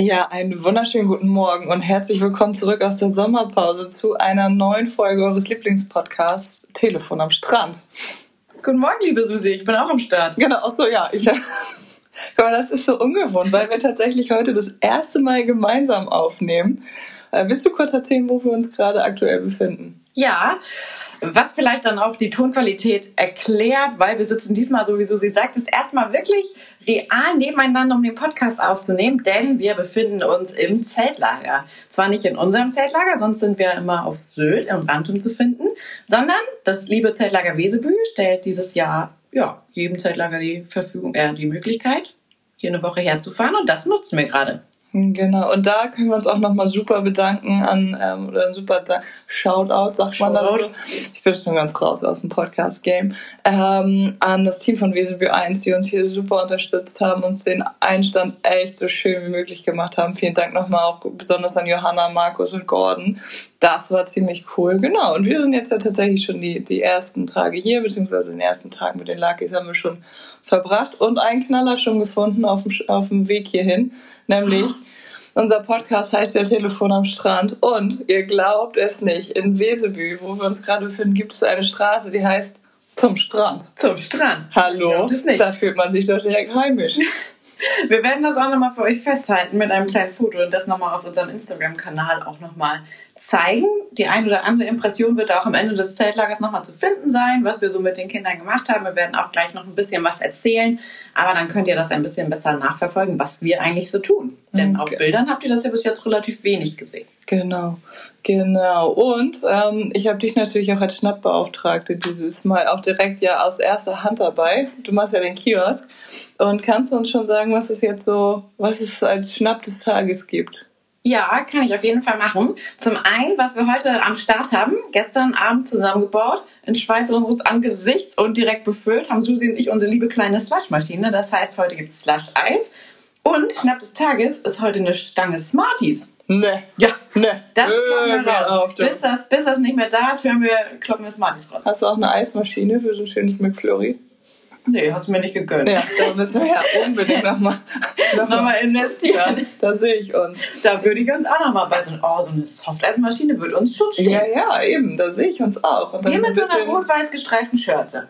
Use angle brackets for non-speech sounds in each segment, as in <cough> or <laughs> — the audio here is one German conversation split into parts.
Ja, einen wunderschönen guten Morgen und herzlich willkommen zurück aus der Sommerpause zu einer neuen Folge eures Lieblingspodcasts Telefon am Strand. Guten Morgen, liebe Susi, ich bin auch am Start. Genau, ach so, ja. Ich, <laughs> mal, das ist so ungewohnt, weil wir tatsächlich heute das erste Mal gemeinsam aufnehmen. Äh, willst du kurz erzählen, wo wir uns gerade aktuell befinden? Ja, was vielleicht dann auch die Tonqualität erklärt, weil wir sitzen diesmal, so wie Susi sagt, das erstmal wirklich real nebeneinander, um den Podcast aufzunehmen, denn wir befinden uns im Zeltlager. Zwar nicht in unserem Zeltlager, sonst sind wir immer auf Sylt im Rantum zu finden, sondern das liebe Zeltlager Wesebü stellt dieses Jahr ja, jedem Zeltlager die Verfügung, äh, die Möglichkeit, hier eine Woche herzufahren und das nutzen wir gerade. Genau, und da können wir uns auch nochmal super bedanken an, ähm, oder ein super da Shoutout, sagt man dann so. Ich bin schon ganz raus aus dem Podcast-Game. Ähm, an das Team von WSB 1, die uns hier super unterstützt haben, uns den Einstand echt so schön wie möglich gemacht haben. Vielen Dank nochmal auch besonders an Johanna, Markus und Gordon. Das war ziemlich cool, genau. Und wir sind jetzt ja tatsächlich schon die, die ersten Tage hier, beziehungsweise den ersten Tag mit den Luckys haben wir schon verbracht und einen Knaller schon gefunden auf dem, auf dem Weg hierhin, nämlich unser Podcast heißt ja Telefon am Strand und ihr glaubt es nicht, in Wesebü, wo wir uns gerade befinden, gibt es eine Straße, die heißt Zum Strand. Zum Strand. Hallo, da fühlt man sich doch direkt heimisch. <laughs> Wir werden das auch nochmal für euch festhalten mit einem kleinen Foto und das nochmal auf unserem Instagram-Kanal auch nochmal zeigen. Die ein oder andere Impression wird auch am Ende des Zeltlagers nochmal zu finden sein, was wir so mit den Kindern gemacht haben. Wir werden auch gleich noch ein bisschen was erzählen, aber dann könnt ihr das ein bisschen besser nachverfolgen, was wir eigentlich so tun. Denn okay. auf Bildern habt ihr das ja bis jetzt relativ wenig gesehen. Genau, genau. Und ähm, ich habe dich natürlich auch als Schnappbeauftragte dieses Mal auch direkt ja aus erster Hand dabei. Du machst ja den Kiosk. Und kannst du uns schon sagen, was es jetzt so, was es als Schnapp des Tages gibt? Ja, kann ich auf jeden Fall machen. Zum einen, was wir heute am Start haben, gestern Abend zusammengebaut, in Schweiß unseres Angesichts und direkt befüllt, haben Susi und ich unsere liebe kleine Slushmaschine. Das heißt, heute gibt es Slush-Eis. Und Schnapp des Tages ist heute eine Stange Smarties. Ne. Ja. Ne. Das kloppen wir raus. Auf, bis, das, bis das nicht mehr da ist, hören wir, kloppen wir Smarties raus. Hast du auch eine Eismaschine für so ein schönes McFlurry? Nee, hast du mir nicht gegönnt. Ja, da müssen wir ja unbedingt nochmal noch mal <laughs> investieren. Ja, <laughs> da sehe ich uns. Da würde ich uns auch nochmal bei so, oh, so eine Softeismaschine würde uns schon stehen. Ja, ja, eben, da sehe ich uns auch. Und Hier mit so einer rot-weiß gestreiften Schürze.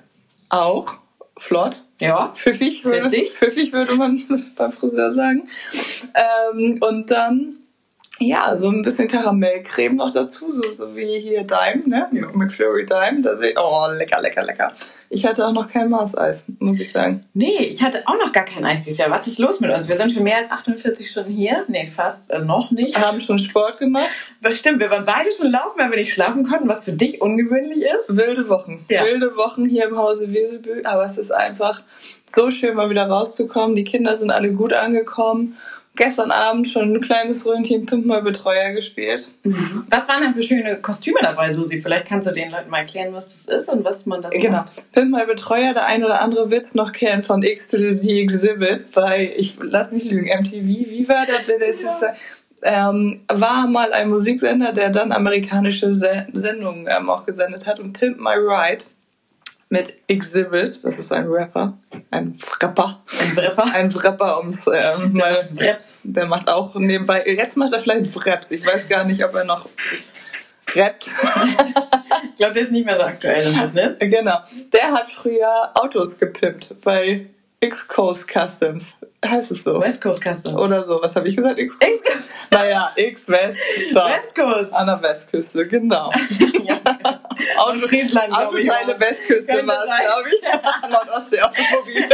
Auch? Flott? Ja. Pfiffig würde, pfiffig würde man <laughs> beim Friseur sagen. Ähm, und dann ja, so ein bisschen Karamellcreme noch dazu, so, so wie hier Dime, ne? McFlurry Dime. Da sehe ich, oh, lecker, lecker, lecker. Ich hatte auch noch kein Maßeis, muss ich sagen. Nee, ich hatte auch noch gar kein Eis dieses Jahr. Was ist los mit uns? Wir sind schon mehr als 48 Stunden hier. Nee, fast äh, noch nicht. Wir haben schon Sport gemacht. Das stimmt, wir waren beide schon laufen, weil wir nicht schlafen konnten, was für dich ungewöhnlich ist. Wilde Wochen. Ja. Wilde Wochen hier im Hause Wesebü. Aber es ist einfach so schön, mal wieder rauszukommen. Die Kinder sind alle gut angekommen gestern Abend schon ein kleines Röntchen Pimp mal Betreuer gespielt. Mhm. Was waren denn für schöne Kostüme dabei, Susi? Vielleicht kannst du den Leuten mal erklären, was das ist und was man da so Genau. Macht. Pimp mal Betreuer, der ein oder andere wird es noch kennen von X to the Z Exhibit bei, ich lass mich lügen, MTV. Wie war das? Das ist, ähm, war mal ein Musiksender, der dann amerikanische Sendungen ähm, auch gesendet hat und Pimp My Ride mit Exhibit, das ist ein Rapper, ein Rapper. Ein Rapper? Ein Rapper ums ähm, der, Raps. der macht auch nebenbei, jetzt macht er vielleicht Raps, ich weiß gar nicht, ob er noch rappt. ich glaube, der ist nicht mehr so aktuell im Business. Genau. Der hat früher Autos gepimpt bei X-Coast Customs. Heißt es so? West Coast Customs. Oder so. Was habe ich gesagt? X -Coast. X naja, X-West. West Coast. An der Westküste, genau. <laughs> ja. Auto, Friesland, Autoteile Westküste war es, glaube ich. <laughs> Nordostsee-Automobil.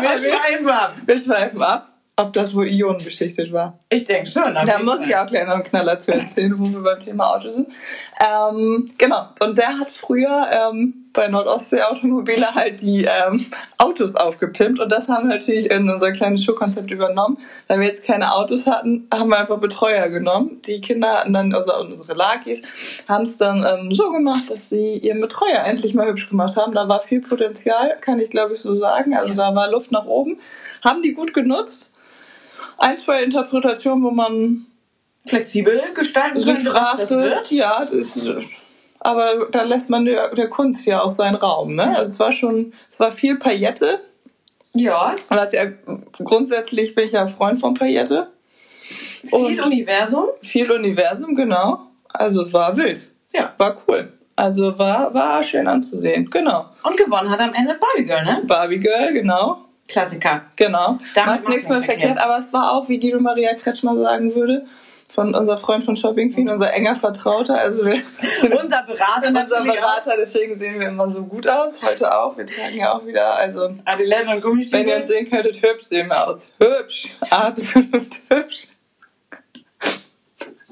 wir schweifen ab. Wir schweifen ab ob das wohl ionenbeschichtet war. Ich denke schon. Da muss ich auch gleich noch einen Knaller zu erzählen, wo wir beim Thema Auto sind. Ähm, genau. Und der hat früher ähm, bei Nordostsee Automobile halt die ähm, Autos aufgepimpt. Und das haben wir natürlich in unser kleines Showkonzept übernommen. Weil wir jetzt keine Autos hatten, haben wir einfach Betreuer genommen. Die Kinder hatten dann, also unsere Lakis, haben es dann ähm, so gemacht, dass sie ihren Betreuer endlich mal hübsch gemacht haben. Da war viel Potenzial, kann ich glaube ich so sagen. Also ja. da war Luft nach oben. Haben die gut genutzt ein, zwei Interpretationen, wo man flexibel gestalten könnte, das wird. Ja, das, aber da lässt man der, der, Kunst ja auch seinen Raum. Ne? Also es war schon, es war viel Paillette, Ja. Was ja grundsätzlich bin ich ja Freund von Paillette. Viel Universum. Viel Universum, genau. Also es war wild. Ja. War cool. Also war, war schön anzusehen. Genau. Und gewonnen hat am Ende Barbie Girl, ne? Barbie Girl, genau. Klassiker. Genau. Damit Machst nichts mehr verkehrt, aber es war auch, wie Guido Maria Kretschmer sagen würde, von unser Freund von Shopping Queen, unser enger Vertrauter. Also wir, <laughs> Unser Berater unser. Berater, deswegen sehen wir immer so gut aus. Heute auch. Wir tragen ja auch wieder, also Adiletten und Gummistiefel. wenn ihr uns sehen könntet, hübsch sehen wir aus. Hübsch. Atmen und hübsch.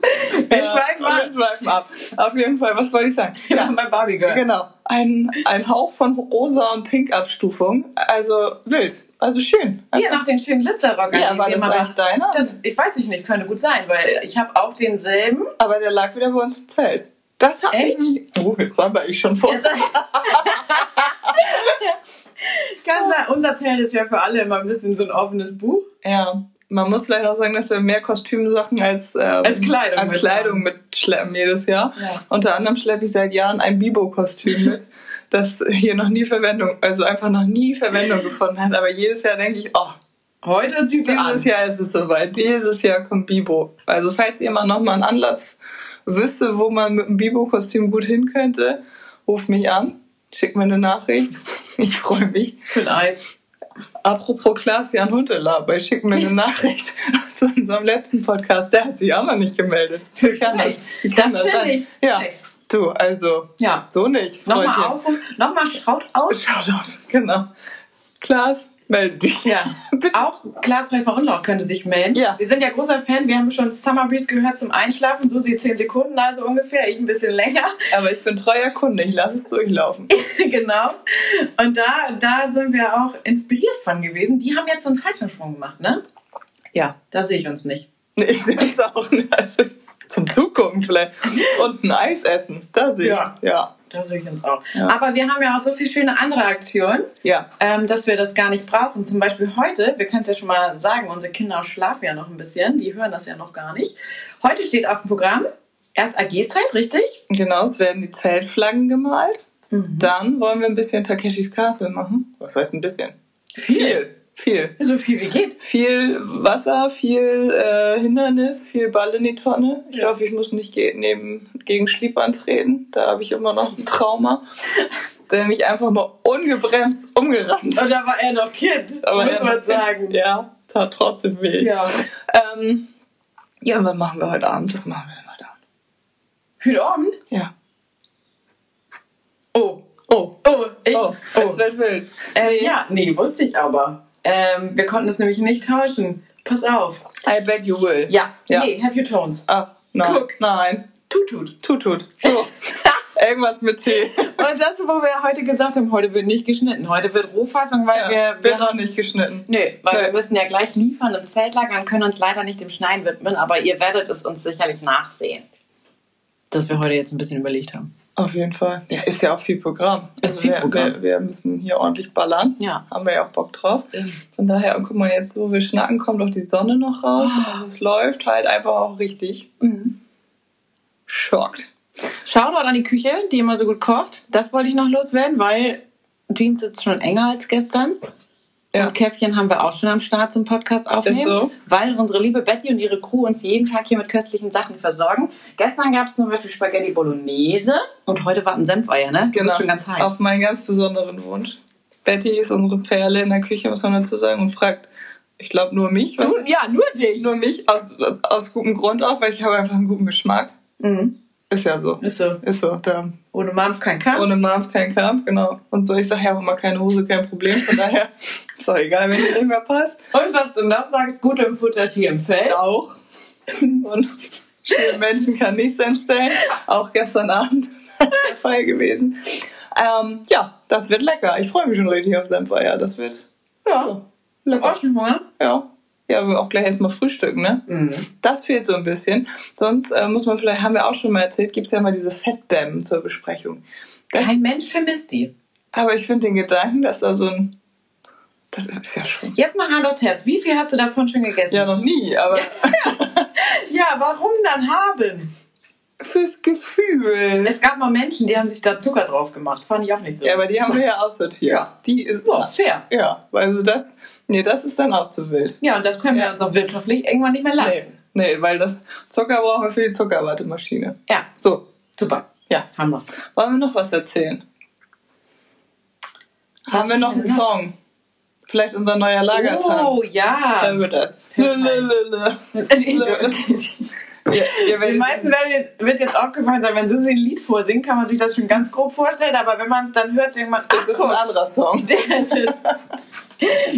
<laughs> Wir schweifen ab. Wir schweifen ab. Auf jeden Fall, was wollte ich sagen? Ja, bei Barbie Girl. Genau. Ein, ein Hauch von rosa und pink Abstufung. Also wild. Also schön. Also, Hier noch den schönen Glitzerrock. Ja, war wir das eigentlich deiner? Das, ich weiß ich nicht, könnte gut sein, weil ich habe auch denselben. aber der lag wieder bei uns im Zelt. Das hat Echt? mich. Oh, jetzt war ich schon vor. <laughs> Kann sein, unser Zelt ist ja für alle immer ein bisschen so ein offenes Buch. Ja. Man muss leider auch sagen, dass wir mehr Kostümsachen als, ähm, Als Kleidung als mit Kleidung mitschleppen jedes Jahr. Ja. Unter anderem schleppe ich seit Jahren ein Bibo-Kostüm mit, <laughs> das hier noch nie Verwendung, also einfach noch nie Verwendung gefunden hat. Aber jedes Jahr denke ich, oh, Heute zieht sie an. Dieses Jahr ist es soweit. Dieses Jahr kommt Bibo. Also falls jemand noch mal einen Anlass wüsste, wo man mit einem Bibo-Kostüm gut hin könnte, ruft mich an, schickt mir eine Nachricht. <laughs> Ich freue mich. Für ein Eis. Apropos Klaas-Jan Huntelaber, ich schicke mir eine Nachricht <laughs> zu unserem letzten Podcast. Der hat sich auch noch nicht gemeldet. Wie kann das, wie kann Das das sein? Ja, du, also Ja. so nicht. Nochmal Freundchen. Aufruf, nochmal Shoutout. Shoutout, genau. Klaas, melde dich. Ja, <laughs> Bitte. auch Klaas bei Verunlaut könnte sich melden. Ja. Wir sind ja großer Fan, wir haben schon Summer Breeze gehört zum Einschlafen, so sie 10 Sekunden, also ungefähr, ich ein bisschen länger. <laughs> Aber ich bin treuer Kunde, ich lasse es durchlaufen. <laughs> genau. Und da, da sind wir auch inspiriert von gewesen. Die haben jetzt so einen Fallschirmsprung gemacht, ne? Ja. Da sehe ich uns nicht. Nee, ich will es auch nicht. Also, zum Zugucken vielleicht. Und ein Eis essen. Da sehe ich. Ja. Ja. Da sehe ich uns auch. Ja. Aber wir haben ja auch so viele schöne andere Aktionen, Ja. ähm, dass wir das gar nicht brauchen. Zum Beispiel heute, wir können es ja schon mal sagen, unsere Kinder schlafen ja noch ein bisschen, die hören das ja noch gar nicht. Heute steht auf dem Programm erst AG-Zeit, richtig? Genau, es werden die Zeltflaggen gemalt. Mhm. Dann wollen wir ein bisschen Takeshis Castle machen. Was heißt ein bisschen? Viel. Viel. So viel wie geht. Viel Wasser, viel äh, Hindernis, viel Ball in die Tonne. Ich Ja. hoffe, ich muss nicht ge neben, gegen Schlieb antreten. Da habe ich immer noch ein Trauma. <laughs> Der mich einfach mal ungebremst umgerannt Und da war er noch Kind, Aber muss man sagen. Ja, tat trotzdem weh. Ja. Ähm, ja, und was machen wir heute Abend? Was machen wir denn heute Abend? Heute Abend? Ja. Oh. Oh. Oh, ich. Oh, es wird wild. Äh, ja, nee, wusste ich aber. Ähm, wir konnten es nämlich nicht tauschen. Pass auf. I bet you will. Ja. Ja. Nee, have your tones. Ach, nein. Guck. Nein. Tut, tut. Tut, tut. So. <laughs> Irgendwas mit Tee. Und das, wo wir heute gesagt haben, heute wird nicht geschnitten. Heute wird Rohfassung, weil Ja, wir, wir wird auch nicht geschnitten. Nö, weil Nö. wir müssen ja gleich liefern im Zeltlager und können uns leider nicht dem Schneiden widmen, aber ihr werdet es uns sicherlich nachsehen. Dass wir heute jetzt ein bisschen überlegt haben. Auf jeden Fall. Ja, ist ja auch viel Programm. Ist viel wir, Programm. Wir, wir müssen hier ordentlich ballern. Ja. Haben wir ja auch Bock drauf. Von daher, und guck mal, jetzt so, wir schnacken, kommt auch die Sonne noch raus. Ah. Also es läuft halt einfach auch richtig. Schockt. Shoutout an die Küche, die immer so gut kocht. Das wollte ich noch loswerden, weil Jeans ist schon enger als gestern. Ja. Und Käffchen haben wir auch schon am Start zum Podcast aufnehmen. So. Weil unsere liebe Betty und ihre Crew uns jeden Tag hier mit köstlichen Sachen versorgen. Gestern gab es zum Beispiel Spaghetti Bolognese und heute war ein Senfeier, ne? Du bist schon ganz heiß. Genau. Auf meinen ganz besonderen Wunsch. Betty ist unsere Perle in der Küche, muss man dazu sagen, und fragt, ich glaube nur mich, was, du, ja, nur dich. nur mich aus, aus gutem Grund auch, weil ich habe einfach einen guten Geschmack. Mhm. Ist ja so. Ist so. Ist so. Da Ohne Mampf kein Kampf. ohne Marv kein Kampf, genau. Und so, ich sage ja auch immer keine Hose, kein Problem. Von daher <laughs> ist doch egal, wenn die nicht mehr passt. Und was du noch sagst, gut im Futter, Tier im Feld. Auch. Und schöne Menschen kann nichts entstellen. Auch gestern Abend <laughs> der Fall gewesen. Ähm, ja, das wird lecker. Ich freue mich schon richtig auf Senfeier. Das wird Ja. lecker. Auch schon Hunger? Ja. Ja, wir auch gleich erstmal frühstücken, ne? Mhm. Das fehlt so ein bisschen. Sonst äh, muss man vielleicht, haben wir auch schon mal erzählt, gibt es ja mal diese Fettbämmen zur Besprechung. Das, Kein Mensch vermisst die. aber ich finde den Gedanken, dass da so ein. Das ist ja schon. Jetzt mal Hand aufs Herz. Wie viel hast du davon schon gegessen? Ja, noch nie, aber <laughs> Ja, warum dann haben? fürs Gefühl. Es gab mal Menschen, die haben sich da Zucker drauf gemacht. Fand ich auch nicht so. Ja, aber die haben wir ja aussortiert. Ja. Die ist Ja, fair. Ja, also das, nee, das ist dann auch zu wild. Ja, und das können wir Ja. uns auch wirtschaftlich irgendwann nicht mehr Nee, leisten. nee, weil das Zucker brauchen wir für die Zuckerwattemaschine. Ja, So, super. ja. Hammer. Wollen wir noch was erzählen? Haben wir noch einen noch? Song? Vielleicht unser neuer Lagertanz. Oh, ja. Hören wir das. Lelelele. <laughs> Die Ja, ihr werdet- meisten werden jetzt, wird jetzt aufgefallen sein, wenn Susi ein Lied vorsingt, kann man sich das schon ganz grob vorstellen, aber wenn man es dann hört, denkt man, Das ist ein guck, anderer Song. <laughs>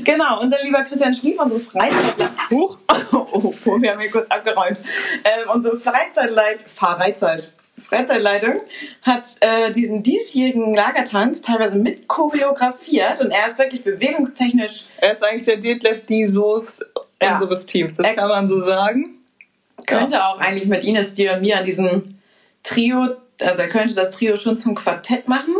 Genau, unser lieber Christian Schlief, unsere Freizeitler... Huch. <laughs> Oh, oh, wir haben hier kurz abgeräumt. Ähm, unsere Freizeitleit... Fahrreitzeit. Freizeitleitung hat äh, diesen diesjährigen Lagertanz teilweise mit choreografiert und er ist wirklich bewegungstechnisch Er ist eigentlich der Detlef die Soest Ja. unseres Teams. Das Er- kann man so sagen. könnte auch eigentlich mit Ines, dir und mir an diesem Trio, also er könnte das Trio schon zum Quartett machen.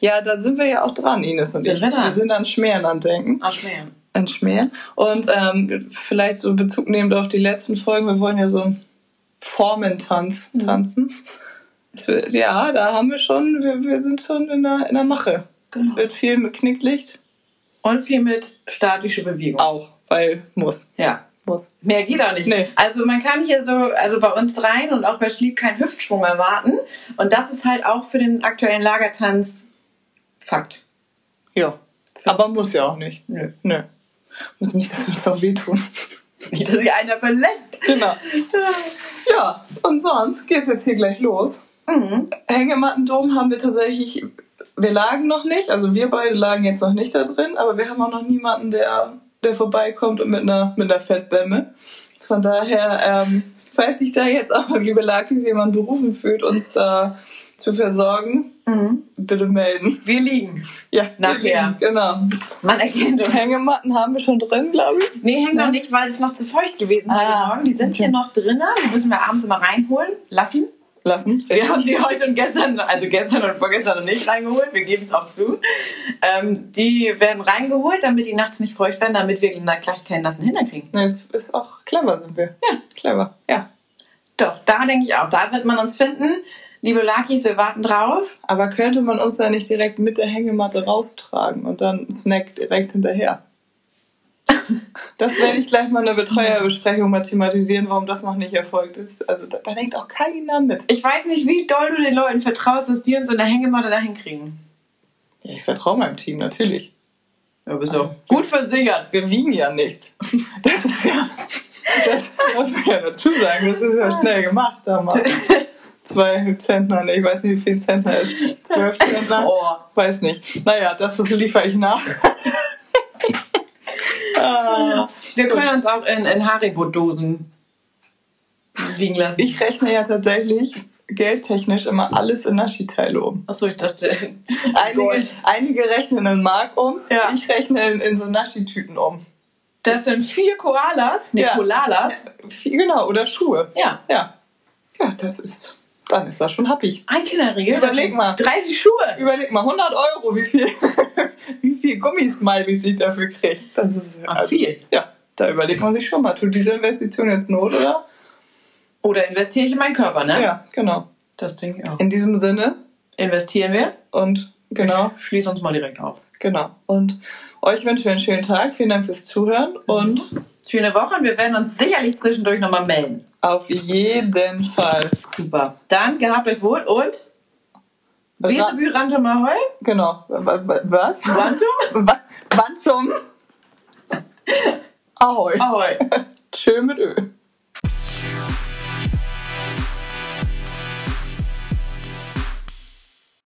Ja, da sind wir ja auch dran, Ines und Sind ich. wir dran? wir sind an Schmähren am Denken. Ach, schwer. An Schmähren. Und ähm, vielleicht so Bezug nehmend auf die letzten Folgen, wir wollen ja so einen Formentanz Mhm. tanzen. Wird, ja, da haben wir schon, wir, wir sind schon in der, in der Mache. Genau. Es wird viel mit Knicklicht. Und viel mit statische Bewegung. Auch, weil muss. Ja. Muss. Mehr geht auch nicht. Nee. Also man kann hier so, also bei uns dreien und auch bei Schlieb keinen Hüftsprung erwarten. Und das ist halt auch für den aktuellen Lagertanz Fakt. Ja. Aber muss ja auch nicht. Nö. Nö. Muss nicht, dass uns auch wehtun. Nicht, dass sich einer verletzt. genau. Ja, und sonst geht's jetzt hier gleich los. Mhm. Hängemattendom haben wir tatsächlich, wir lagen noch nicht, also wir beide lagen jetzt noch nicht da drin, aber wir haben auch noch niemanden, der, der vorbeikommt und mit einer, mit einer Fettbämme. Von daher, ähm, falls sich da jetzt auch, liebe Lakis, jemand berufen fühlt, uns da zu versorgen, Mhm. bitte melden. Wir liegen. Ja, Nachher. Genau. Man erkennt uns. Hängematten haben wir schon drin, glaube ich. Nee, hängen Ja. noch nicht, weil es noch zu feucht gewesen ist Ah, heute Morgen. Die sind okay. hier noch drinnen. Die müssen wir abends immer reinholen lassen. Lassen. Wir haben die heute und gestern, also gestern und vorgestern noch nicht reingeholt, wir geben es auch zu. Ähm, die werden reingeholt, damit die nachts nicht feucht werden, damit wir gleich keinen nassen Hintern kriegen. Es ist auch clever, sind wir. Ja. Clever, ja. Doch, da denke ich auch, da wird man uns finden. Liebe Lakis, wir warten drauf. Aber könnte man uns da nicht direkt mit der Hängematte raustragen und dann Snack direkt hinterher? Das werde ich gleich mal in der Betreuerbesprechung mal thematisieren, warum das noch nicht erfolgt ist. Also da, da denkt auch keiner mit. Ich weiß nicht, wie doll du den Leuten vertraust, dass die uns in der Hängematte dahin kriegen. Ja, ich vertraue meinem Team natürlich. Ja, bist Also, doch gut versichert. Wir wiegen ja nichts. Das ist ja, das muss man ja dazu sagen, das ist ja schnell gemacht da mal. Zwei Zentner, nee, ich weiß nicht, wie viel Zentner ist. Zwölf Zentner? Oh. Weiß nicht. Naja, das liefere ich nach. Ah, Wir können uns auch in, in Haribo-Dosen liegen lassen. ich rechne ja tatsächlich geldtechnisch immer alles in Naschi-Teile um. Achso, ich dachte. <laughs> Einige, einige rechnen in Mark um, Ja. ich rechne in, in so Naschi-Tüten um. Das sind vier Koalas. Nee, Ja. Kolalas. Viel- Genau, oder Schuhe. Ja. Ja. Ja, das ist, dann ist das schon happig. Ein Kinderriegel. Überleg mal. 30 Schuhe. Überleg mal, 100 Euro, wie viel, <laughs> wie viel Gummismileys ich dafür kriege. Das ist Ach, viel. Ja, da überlegt man sich schon mal, tut diese Investition jetzt Not, oder? Oder investiere ich in meinen Körper, ne? Ja, genau. Das denke ich auch. In diesem Sinne Investieren wir. und genau, <laughs> Schließ uns mal direkt auf. genau. Und euch wünschen wir einen schönen Tag. Vielen Dank fürs Zuhören und Schöne Woche und wir werden uns sicherlich zwischendurch nochmal melden. auf jeden Fall. Super. Dann gehabt euch wohl und Wesebü Rantum Ahoi. Genau. Wa- wa- Was? Rantum? Wantum. <laughs> Ahoi. Ahoi. <laughs> Schön mit Ö.